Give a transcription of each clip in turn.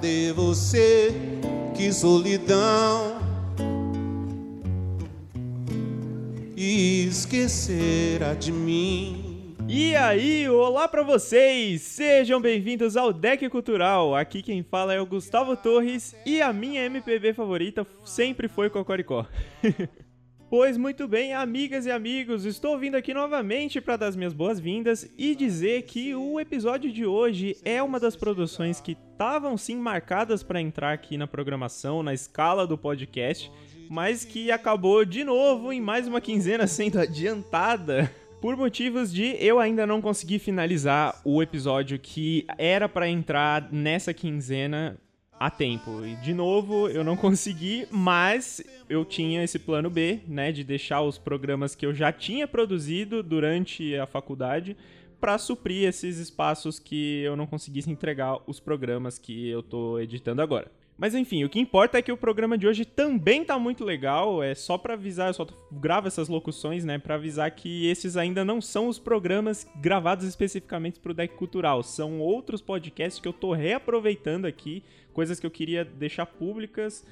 Cadê você? Que solidão. E esquecerá de mim. E aí, olá para vocês! Sejam bem-vindos ao Deck Cultural. Aqui quem fala é o Gustavo Torres e a minha MPB favorita sempre foi Cocoricó. Pois muito bem, amigas e amigos, estou vindo aqui novamente para dar as minhas boas-vindas e dizer que o episódio de hoje é uma das produções que estavam sim marcadas para entrar aqui na programação, na escala do podcast, mas que acabou de novo em mais uma quinzena sendo adiantada. Por motivos de eu ainda não conseguir finalizar o episódio que era para entrar nessa quinzena a tempo. E de novo, eu não consegui, mas eu tinha esse plano B, né, de deixar os programas que eu já tinha produzido durante a faculdade para suprir esses espaços que eu não conseguisse entregar os programas que eu tô editando agora. Mas enfim, o que importa é que o programa de hoje também tá muito legal. É só para avisar, eu só gravo essas locuções, né, para avisar que esses ainda não são os programas gravados especificamente pro Deck Cultural. São outros podcasts que eu tô reaproveitando aqui, coisas que eu queria deixar públicas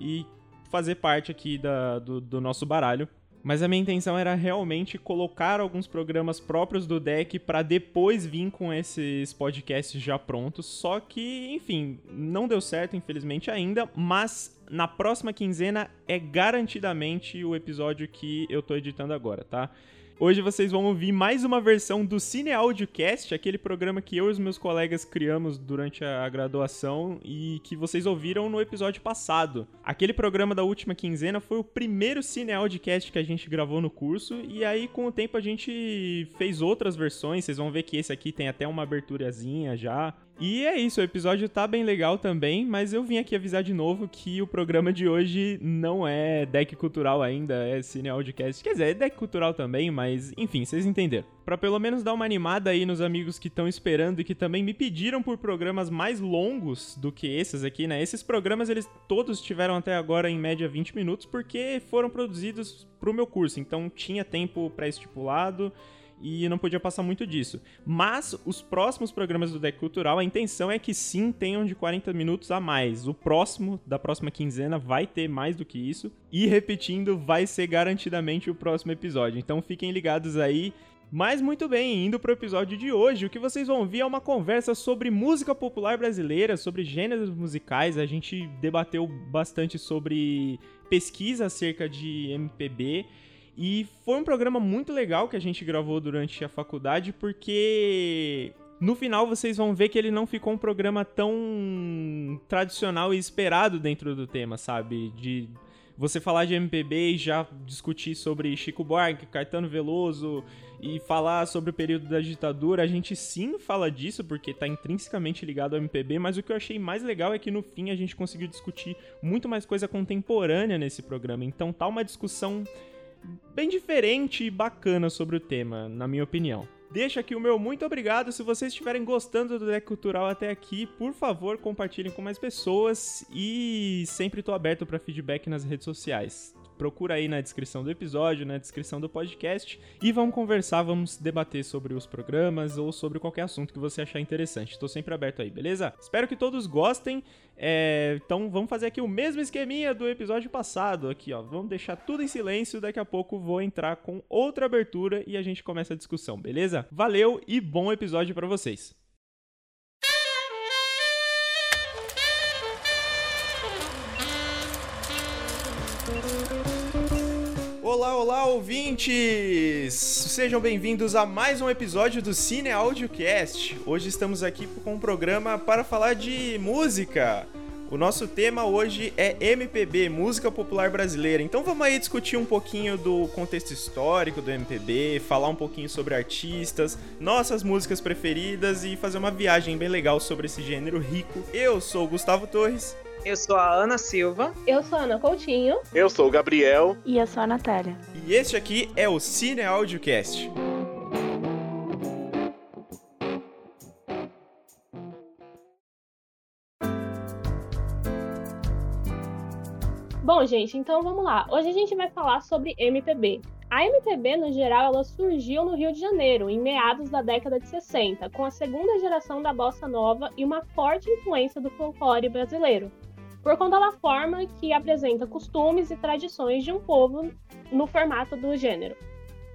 e fazer parte aqui da, do, do nosso baralho mas a minha intenção era realmente colocar alguns programas próprios do deck para depois vir com esses podcasts já prontos. Só que, enfim, não deu certo, infelizmente, ainda, mas na próxima quinzena é garantidamente o episódio que eu tô editando agora, tá? Hoje vocês vão ouvir mais uma versão do Cine Audiocast, aquele programa que eu e os meus colegas criamos durante a graduação e que vocês ouviram no episódio passado. Aquele programa da última quinzena foi o primeiro Cine Audiocast que a gente gravou no curso e aí com o tempo a gente fez outras versões, vocês vão ver que esse aqui tem até uma aberturazinha já. E é isso, o episódio tá bem legal também, mas eu vim aqui avisar de novo que o programa de hoje não é deck cultural ainda, é Cine Audiocast. Quer dizer, é deck cultural também, mas enfim, vocês entenderam. Pra pelo menos dar uma animada aí nos amigos que estão esperando e que também me pediram por programas mais longos do que esses aqui, né? Esses programas, eles todos tiveram até agora em média 20 minutos porque foram produzidos pro meu curso, então tinha tempo pré-estipulado e não podia passar muito disso. Mas os próximos programas do Deck Cultural, a intenção é que sim tenham de 40 minutos a mais. O próximo, da próxima quinzena, vai ter mais do que isso. E repetindo, vai ser garantidamente o próximo episódio. Então fiquem ligados aí. Mas muito bem, indo para o episódio de hoje, o que vocês vão ver é uma conversa sobre música popular brasileira, sobre gêneros musicais. A gente debateu bastante sobre pesquisa acerca de MPB e foi um programa muito legal que a gente gravou durante a faculdade, porque no final vocês vão ver que ele não ficou um programa tão tradicional e esperado dentro do tema, sabe? De você falar de MPB e já discutir sobre Chico Buarque, Caetano Veloso e falar sobre o período da ditadura, a gente sim fala disso porque está intrinsecamente ligado ao MPB, mas o que eu achei mais legal é que no fim a gente conseguiu discutir muito mais coisa contemporânea nesse programa. Então tá uma discussão bem diferente e bacana sobre o tema, na minha opinião. Deixa aqui o meu muito obrigado. Se vocês estiverem gostando do Deck Cultural até aqui, por favor, compartilhem com mais pessoas e sempre estou aberto para feedback nas redes sociais procura aí na descrição do episódio, na descrição do podcast e vamos conversar, vamos debater sobre os programas ou sobre qualquer assunto que você achar interessante. Estou sempre aberto aí, beleza? Espero que todos gostem. É, então vamos fazer aqui o mesmo esqueminha do episódio passado aqui, ó. Vamos deixar tudo em silêncio, daqui a pouco vou entrar com outra abertura e a gente começa a discussão, beleza? Valeu e bom episódio para vocês. Olá, olá, ouvintes! Sejam bem-vindos a mais um episódio do Cine Audiocast. Hoje estamos aqui com um programa para falar de música. O nosso tema hoje é MPB, música popular brasileira. Então vamos aí discutir um pouquinho do contexto histórico do MPB, falar um pouquinho sobre artistas, nossas músicas preferidas e fazer uma viagem bem legal sobre esse gênero rico. Eu sou o Gustavo Torres. Eu sou a Ana Silva. Eu sou a Ana Coutinho. Eu sou o Gabriel. E eu sou a Natália. E este aqui é o Cine Audiocast. Bom, gente, então vamos lá. Hoje a gente vai falar sobre MPB. A MPB, no geral, ela surgiu no Rio de Janeiro, em meados da década de 60, com a segunda geração da bossa nova e uma forte influência do folclore brasileiro, por conta da forma que apresenta costumes e tradições de um povo no formato do gênero.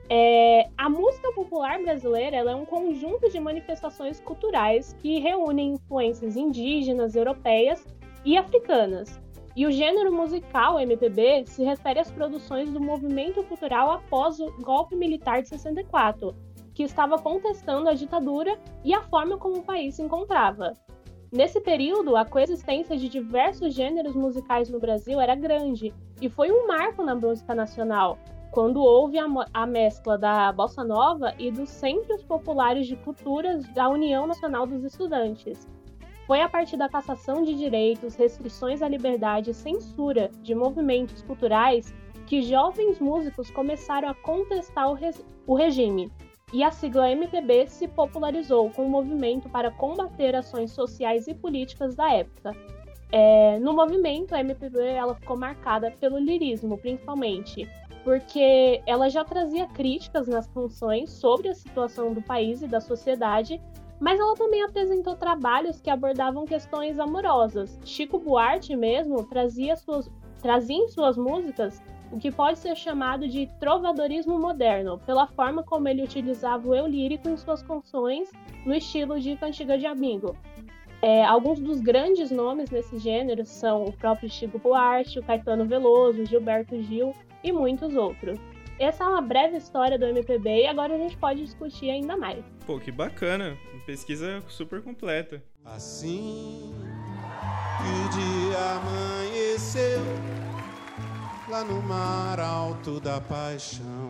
É, a música popular brasileira é um conjunto de manifestações culturais que reúnem influências indígenas, europeias e africanas, e o gênero musical MPB se refere às produções do movimento cultural após o golpe militar de 64, que estava contestando a ditadura e a forma como o país se encontrava. Nesse período, a coexistência de diversos gêneros musicais no Brasil era grande e foi um marco na música nacional, quando houve a, a mescla da bossa nova e dos centros populares de culturas da União Nacional dos Estudantes, foi a partir da cassação de direitos, restrições à liberdade e censura de movimentos culturais que jovens músicos começaram a contestar o, o regime, e a sigla MPB se popularizou com o movimento para combater ações sociais e políticas da época. É, no movimento, a MPB ela ficou marcada pelo lirismo, principalmente, porque ela já trazia críticas nas canções sobre a situação do país e da sociedade mas ela também apresentou trabalhos que abordavam questões amorosas. Chico Buarque mesmo trazia, suas, trazia em suas músicas o que pode ser chamado de trovadorismo moderno, pela forma como ele utilizava o eu lírico em suas canções no estilo de cantiga de amigo. É, alguns dos grandes nomes nesse gênero são o próprio Chico Buarque, o Caetano Veloso, Gilberto Gil e muitos outros. Essa é uma breve história do MPB e agora a gente pode discutir ainda mais. Pô, que bacana. Pesquisa super completa. Assim que o dia amanheceu lá no mar alto da paixão.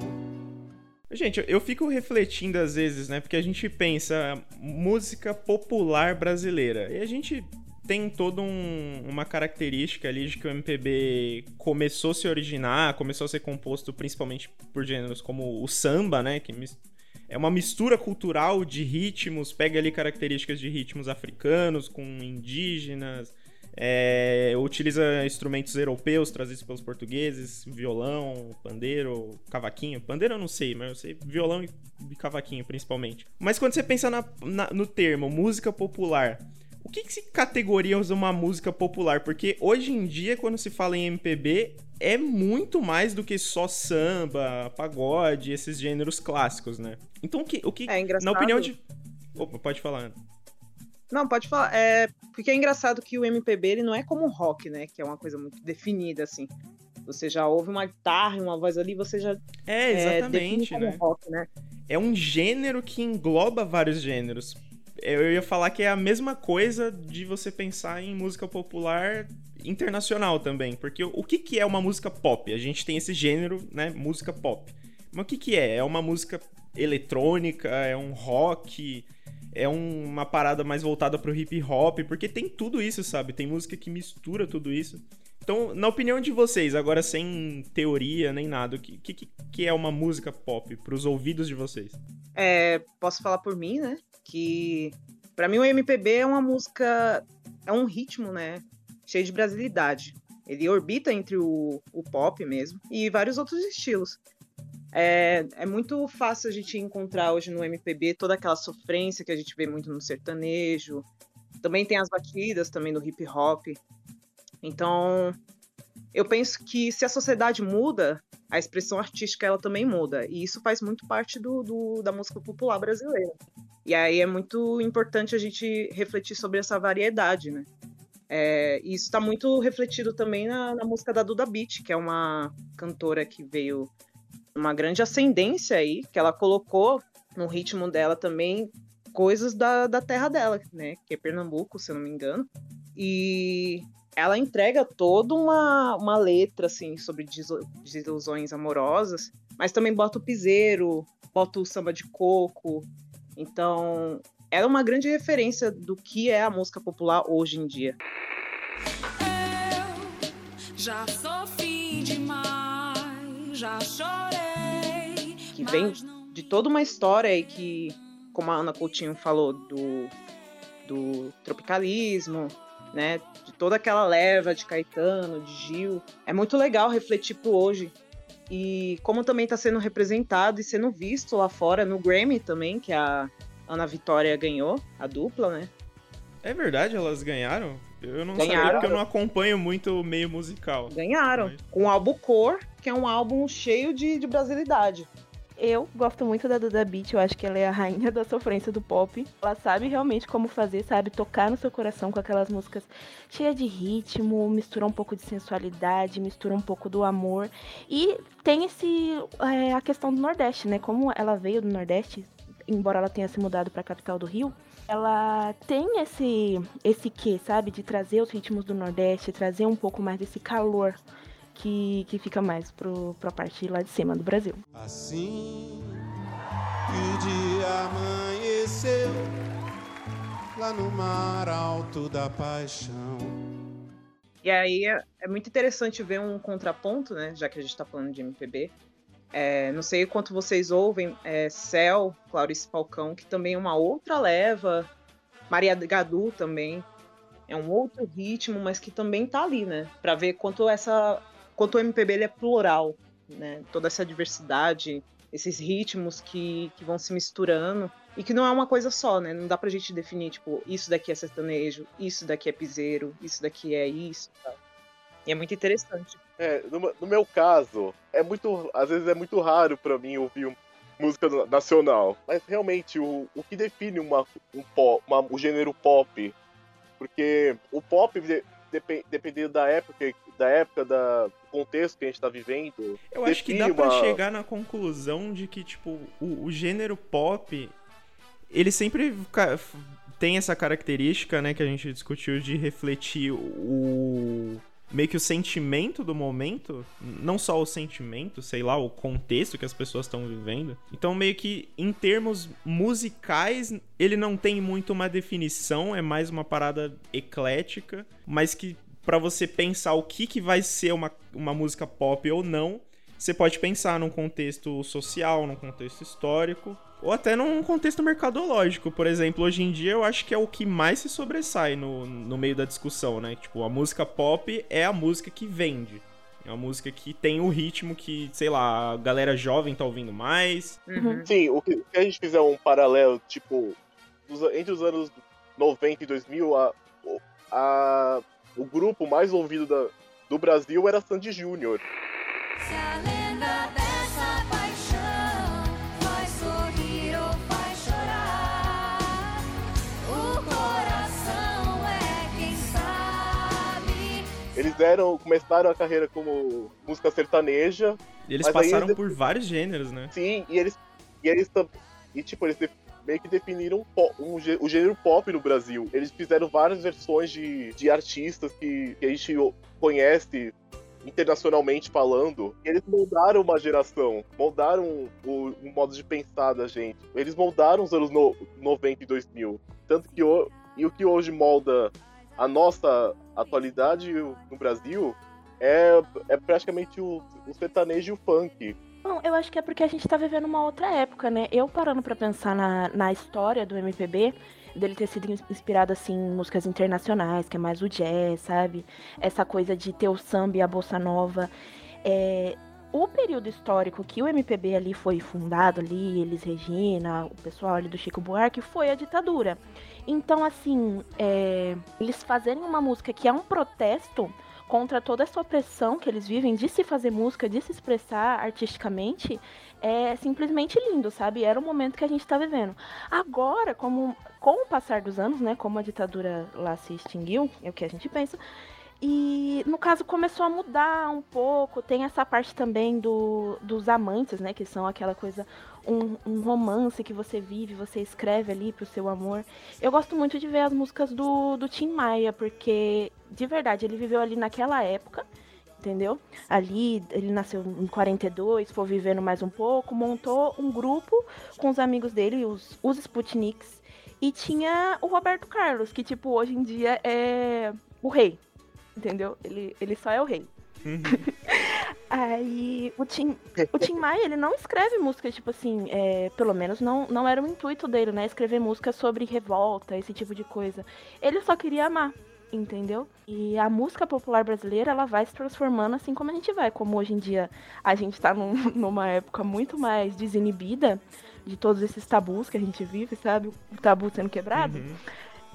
Gente, eu fico refletindo às vezes, né? Porque a gente pensa música popular brasileira. E a gente tem toda um, uma característica ali de que o MPB começou a se originar, começou a ser composto principalmente por gêneros como o samba, né? Que é uma mistura cultural de ritmos, pega ali características de ritmos africanos com indígenas, é, utiliza instrumentos europeus trazidos pelos portugueses, violão, pandeiro, cavaquinho. Pandeiro eu não sei, mas eu sei violão e cavaquinho principalmente. Mas quando você pensa na, na, no termo música popular, o que, que se categoriza uma música popular? Porque hoje em dia, quando se fala em MPB, é muito mais do que só samba, pagode, esses gêneros clássicos, né? Então, o que, o que é engraçado. na opinião de. Opa, pode falar. Não, pode falar. É, porque é engraçado que o MPB ele não é como o rock, né? Que é uma coisa muito definida, assim. Você já ouve uma guitarra e uma voz ali, você já. É, exatamente, é, né? Rock, né? É um gênero que engloba vários gêneros eu ia falar que é a mesma coisa de você pensar em música popular internacional também. Porque o que, que é uma música pop? A gente tem esse gênero, né? Música pop. Mas o que, que é? É uma música eletrônica? É um rock? É um, uma parada mais voltada pro hip hop? Porque tem tudo isso, sabe? Tem música que mistura tudo isso. Então, na opinião de vocês, agora sem teoria nem nada, o que, que, que é uma música pop para os ouvidos de vocês? É, posso falar por mim, né? que para mim o MPB é uma música, é um ritmo, né, cheio de brasilidade. Ele orbita entre o, o pop mesmo e vários outros estilos. É, é muito fácil a gente encontrar hoje no MPB toda aquela sofrência que a gente vê muito no sertanejo. Também tem as batidas também do hip hop. Então, eu penso que se a sociedade muda, a expressão artística ela também muda. E isso faz muito parte do, do da música popular brasileira. E aí é muito importante a gente refletir sobre essa variedade, né? É, isso está muito refletido também na, na, música da Duda Beat, que é uma cantora que veio uma grande ascendência aí, que ela colocou no ritmo dela também coisas da, da terra dela, né? Que é Pernambuco, se eu não me engano. E ela entrega toda uma, uma letra, assim, sobre desilusões amorosas, mas também bota o piseiro, bota o samba de coco, então, ela é uma grande referência do que é a música popular hoje em dia. Eu já sofri demais, já chorei. Que vem de toda uma história aí que, como a Ana Coutinho falou, do, do tropicalismo, né? De toda aquela leva de Caetano, de Gil. É muito legal refletir pro hoje E como também está sendo representado e sendo visto lá fora no Grammy também, que a Ana Vitória ganhou, a dupla, né? É verdade, elas ganharam? Eu não Ganharam. sabia porque eu não acompanho muito o meio musical. Ganharam. Mas- Com o álbum Cor, que é um álbum cheio de, de brasilidade. Eu gosto muito da Duda Beat, eu acho que ela é a rainha da sofrência do pop. Ela sabe realmente como fazer, sabe tocar no seu coração com aquelas músicas cheias de ritmo, mistura um pouco de sensualidade, mistura um pouco do amor. E tem esse é, a questão do Nordeste, né? Como ela veio do Nordeste, embora ela tenha se mudado para a capital do Rio, ela tem esse esse quê, sabe, de trazer os ritmos do Nordeste, trazer um pouco mais desse calor que, que fica mais pro, pra parte lá de cima do Brasil. Assim que o dia amanheceu lá no mar alto da paixão. E aí é, é muito interessante ver um contraponto, né? Já que a gente tá falando de MPB. É, não sei quanto vocês ouvem, é, Céu, Clarice Falcão, que também é uma outra leva. Maria Gadu também. É um outro ritmo, mas que também tá ali, né? Pra ver quanto essa. Quanto o MPB ele é plural, né? Toda essa diversidade, esses ritmos que, que vão se misturando. E que não é uma coisa só, né? Não dá pra gente definir, tipo, isso daqui é sertanejo, isso daqui é piseiro, isso daqui é isso. E é muito interessante. É, no, no meu caso, é muito. Às vezes é muito raro pra mim ouvir música na- nacional. Mas realmente, o, o que define uma, um pop, uma- o gênero pop? Porque o pop, de- depen- dependendo da época, da época, da, do contexto que a gente tá vivendo. Eu acho que dá define pra chegar na conclusão de que, tipo, o, o gênero pop, ele sempre tem essa característica, né, que a gente discutiu de refletir o meio que o sentimento do momento, não só o sentimento, sei lá, o contexto que as pessoas estão vivendo. Então, meio que em termos musicais, ele não tem muito uma definição, é mais uma parada eclética, mas que pra você pensar o que, que vai ser uma, uma música pop ou não, você pode pensar num contexto social, num contexto histórico, ou até num contexto mercadológico. Por exemplo, hoje em dia eu acho que é o que mais se sobressai no, no meio da discussão, né? Tipo, a música pop é a música que vende. É uma música que tem o ritmo que, sei lá, a galera jovem tá ouvindo mais. Uhum. Sim, o que, se a gente fizer um paralelo, tipo, dos- entre os anos 90 e 2000, a, a- o grupo mais ouvido da- do Brasil era Sandy Júnior. Se a lenda dessa paixão faz sorrir ou faz chorar, o coração é quem sabe. Eles eram, começaram a carreira como música sertaneja, Eles Mas aí passaram eles- por vários gêneros, né? sim, e eles, e eles e tipo, eles meio que definiram um um o gênero pop no Brasil. Eles fizeram várias versões de, de artistas que, que a gente conhece internacionalmente falando. Eles moldaram uma geração, moldaram o, o modo de pensar da gente. Eles moldaram os anos no, 90 e 2000. Tanto que o, e o que hoje molda a nossa atualidade no Brasil é, é praticamente o, o sertanejo e o funk. Não, eu acho que é porque a gente tá vivendo uma outra época, né? Eu parando pra pensar na, na história do MPB, dele ter sido ins- inspirado, assim, em músicas internacionais, que é mais o jazz, sabe? Essa coisa de ter o samba e a bossa nova. É, o período histórico que o MPB ali foi fundado ali, Elis Regina, o pessoal ali do Chico Buarque, foi a ditadura. Então, assim, é, eles fazerem uma música que é um protesto contra toda essa opressão que eles vivem de se fazer música, de se expressar artisticamente, é simplesmente lindo, sabe? Era o momento que a gente tá vivendo. Agora, como com o passar dos anos, né, como a ditadura lá se extinguiu, é o que a gente pensa, e no caso começou a mudar um pouco, tem essa parte também do, dos amantes, né, que são aquela coisa, um, um romance que você vive, você escreve ali pro seu amor. Eu gosto muito de ver as músicas do, do Tim Maia, porque, de verdade, ele viveu ali naquela época, entendeu? Ali, ele nasceu em 42, foi vivendo mais um pouco, montou um grupo com os amigos dele, os, os Sputniks, e tinha o Roberto Carlos, que, tipo, hoje em dia é o rei, entendeu? Ele, ele só é o rei. Uhum. Aí o Tim, o Tim Maia, ele não escreve música, tipo assim, é, pelo menos não, não era o intuito dele, né? Escrever música sobre revolta, esse tipo de coisa. Ele só queria amar, entendeu? E a música popular brasileira, ela vai se transformando assim como a gente vai. Como hoje em dia a gente tá num- numa época muito mais desinibida de todos esses tabus que a gente vive, sabe? O tabu sendo quebrado. Uhum.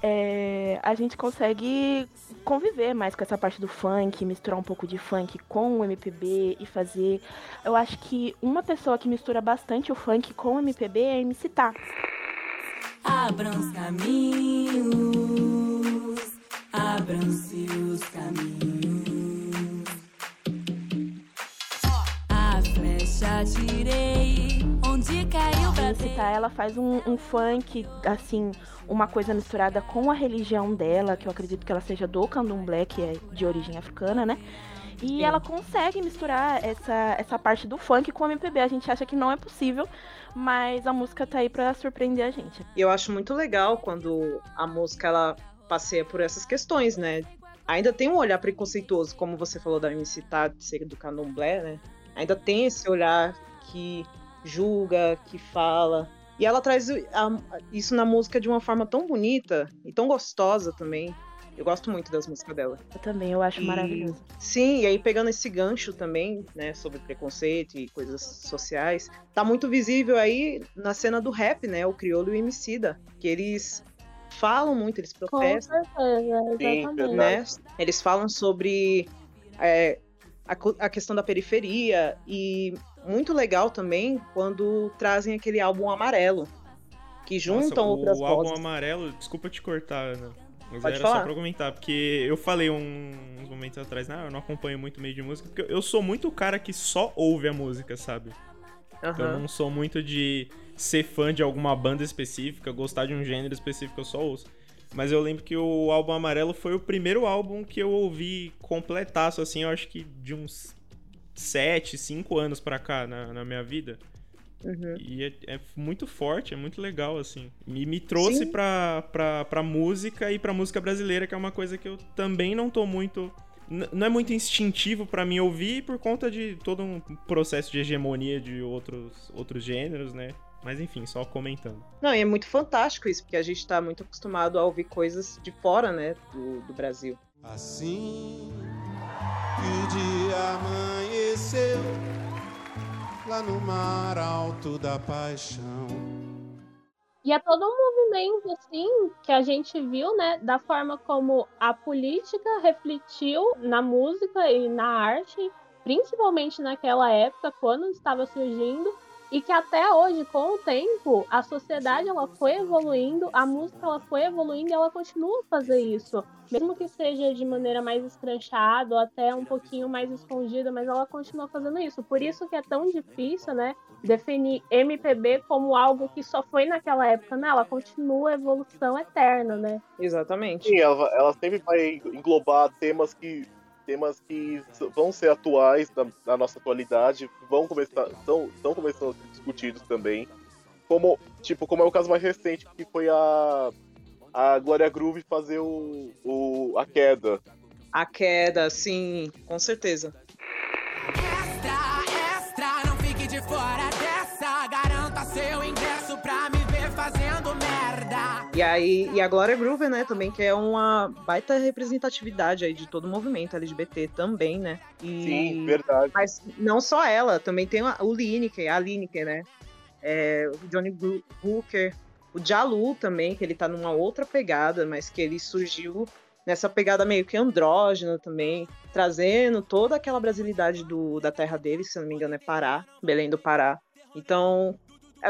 É, a gente consegue conviver mais com essa parte do funk, misturar um pouco de funk com o MPB e fazer. Eu acho que uma pessoa que mistura bastante o funk com o MPB é a MC Tá. Abram os caminhos, abram-se os caminhos. A flecha onde A Tá, ela faz um, um funk, assim, uma coisa misturada com a religião dela, que eu acredito que ela seja do candomblé, que é de origem africana, né? E ela consegue misturar essa, essa parte do funk com o MPB. A gente acha que não é possível, mas a música tá aí pra surpreender a gente. Eu acho muito legal quando a música ela passeia por essas questões, né? Ainda tem um olhar preconceituoso, como você falou da MC Tá, de ser do candomblé, né? Ainda tem esse olhar que julga, que fala. E ela traz a- isso na música de uma forma tão bonita e tão gostosa também. Eu gosto muito das músicas dela. Eu também, eu acho E- maravilhoso. Sim, e aí pegando esse gancho também, né, sobre preconceito e coisas sociais, tá muito visível aí na cena do rap, né, o Criolo e o Emicida, que eles falam muito, eles Com protestam, certeza, Sim, exatamente. né, eles falam sobre é, a, a questão da periferia e muito legal também quando trazem aquele álbum amarelo, que juntam Nossa, outras o álbum vozes. amarelo, desculpa te cortar, Ana. Mas Pode era falar. só pra comentar, porque eu falei um- uns momentos atrás, não, eu não acompanho muito meio de música, porque eu sou muito o cara que só ouve a música, sabe? Eu Aham. não sou muito de ser fã de alguma banda específica, gostar de um gênero específico, eu só ouço. Mas eu lembro que o álbum Amarelo foi o primeiro álbum que eu ouvi completaço, assim, eu acho que de uns 7, 5 anos pra cá na, na minha vida. Uhum. E é, é muito forte, é muito legal, assim. E me trouxe Sim. pra, pra, pra música e pra música brasileira, que é uma coisa que eu também não tô muito. Não é muito instintivo pra mim ouvir por conta de todo um processo de hegemonia de outros, outros gêneros, né? Mas enfim, só comentando. Não, e é muito fantástico isso, porque a gente tá muito acostumado a ouvir coisas de fora, né, do, do Brasil. Assim que o dia amanheceu lá no mar alto da paixão. E é todo um movimento, assim, que a gente viu, né, da forma como a política refletiu na música e na arte, principalmente naquela época, quando estava surgindo, e que até hoje, com o tempo, a sociedade ela foi evoluindo, a música ela foi evoluindo e ela continua a fazer isso. Mesmo que seja de maneira mais escrachada ou até um pouquinho mais escondida, mas ela continua fazendo isso. Por isso que é tão difícil, né, definir MPB como algo que só foi naquela época, né? Ela continua a evolução eterna, né? Exatamente. Sim, ela, ela sempre vai englobar temas que temas que vão ser atuais na, na nossa atualidade, vão começar, estão, estão começando a ser discutidos também. Como, tipo, como é o caso mais recente, que foi a, a Glória Groove fazer o, o, a queda. A queda, sim, com certeza. Extra, extra, não fique de fora dessa. Garanta seu E aí, e a Glória Groover, né, também, que é uma baita representatividade aí de todo o movimento LGBT também, né? E... Sim, verdade. Mas não só ela, também tem a- o Lineker, a Lineker, né? É, o Johnny Hooker, o Jalu também, que ele tá numa outra pegada, mas que ele surgiu nessa pegada meio que andrógena também, trazendo toda aquela brasilidade do, da terra dele, se não me engano é Pará, Belém do Pará. Então,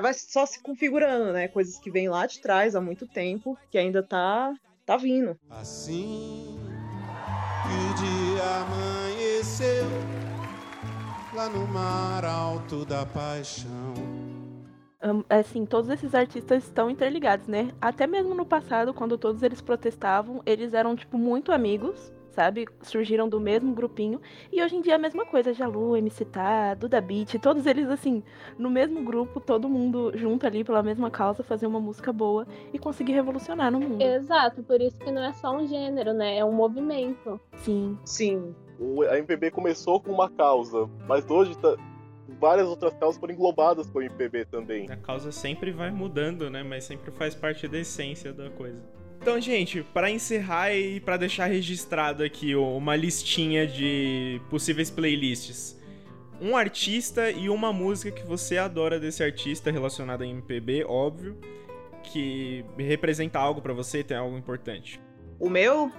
vai só se configurando, né? Coisas que vêm lá de trás há muito tempo, que ainda tá, tá vindo. Assim que o dia amanheceu lá no mar alto da paixão. Assim, todos esses artistas estão interligados, né? Até mesmo no passado, quando todos eles protestavam, eles eram, tipo, muito amigos, sabe? Surgiram do mesmo grupinho. E hoje em dia é a mesma coisa, Jalu, MC Tá, Duda Beat, todos eles, assim, no mesmo grupo, todo mundo junto ali pela mesma causa, fazer uma música boa e conseguir revolucionar no mundo. Exato, por isso que não é só um gênero, né? É um movimento. Sim. Sim, O, a MPB começou com uma causa, mas hoje tá- várias outras causas foram englobadas com o MPB também. A causa sempre vai mudando, né? Mas sempre faz parte da essência da coisa. Então, gente, para encerrar e para deixar registrado aqui uma listinha de possíveis playlists. Um artista e uma música que você adora desse artista relacionada a MPB, óbvio, que representa algo para você, tem algo importante. O meu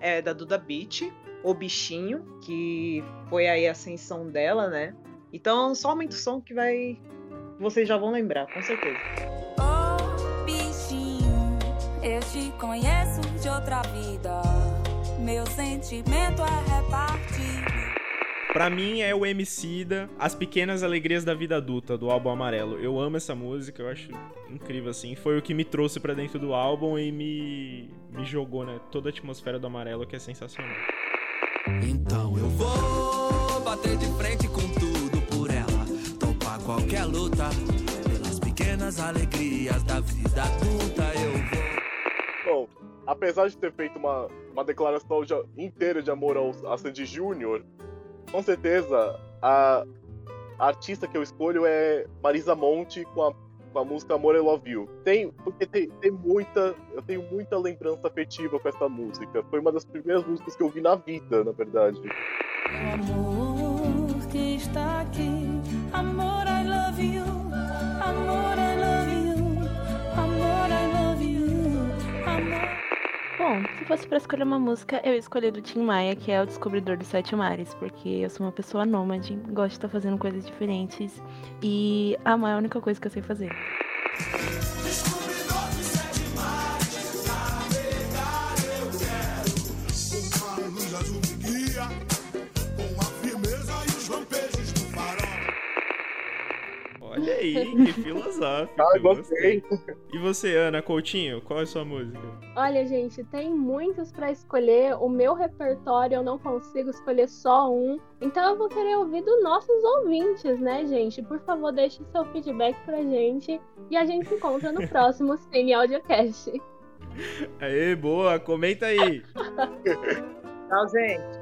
é da Duda Beat, O Bichinho, que foi aí a ascensão dela, né? Então, só aumenta o som que vai. Vocês já vão lembrar, com certeza. Conheço de outra vida. Meu sentimento é repartido. Pra mim é o Emicida, As Pequenas Alegrias da Vida Adulta, do álbum Amarelo. Eu amo essa música, eu acho incrível, assim. Foi o que me trouxe para dentro do álbum e me, me jogou, né? Toda a atmosfera do Amarelo, que é sensacional. Então eu vou bater de frente com tudo por ela. Topar qualquer luta, pelas pequenas alegrias da vida adulta eu vou. Apesar de ter feito uma, uma declaração inteira de amor ao, a Sandy Júnior, com certeza, a, a artista que eu escolho é Marisa Monte com a, com a música Amor I Love You. Tem, porque tem, tem muita. Eu tenho muita lembrança afetiva com essa música. Foi uma das primeiras músicas que eu vi na vida, na verdade. Amor Bom, se fosse para escolher uma música, eu escolhi do Tim Maia, que é o Descobridor dos Sete Mares, porque eu sou uma pessoa nômade, gosto de estar fazendo coisas diferentes e amar é a única coisa que eu sei fazer. Aí, que filosófico. Ah, gostei. E você, Ana Coutinho, qual é a sua música? Olha, gente, tem muitos para escolher. O meu repertório eu não consigo escolher só um. Então eu vou querer ouvir dos nossos ouvintes, né, gente? Por favor, deixe seu feedback pra gente. E a gente se encontra no próximo Cine Audiocast. Aê, boa, comenta aí. Tchau, gente.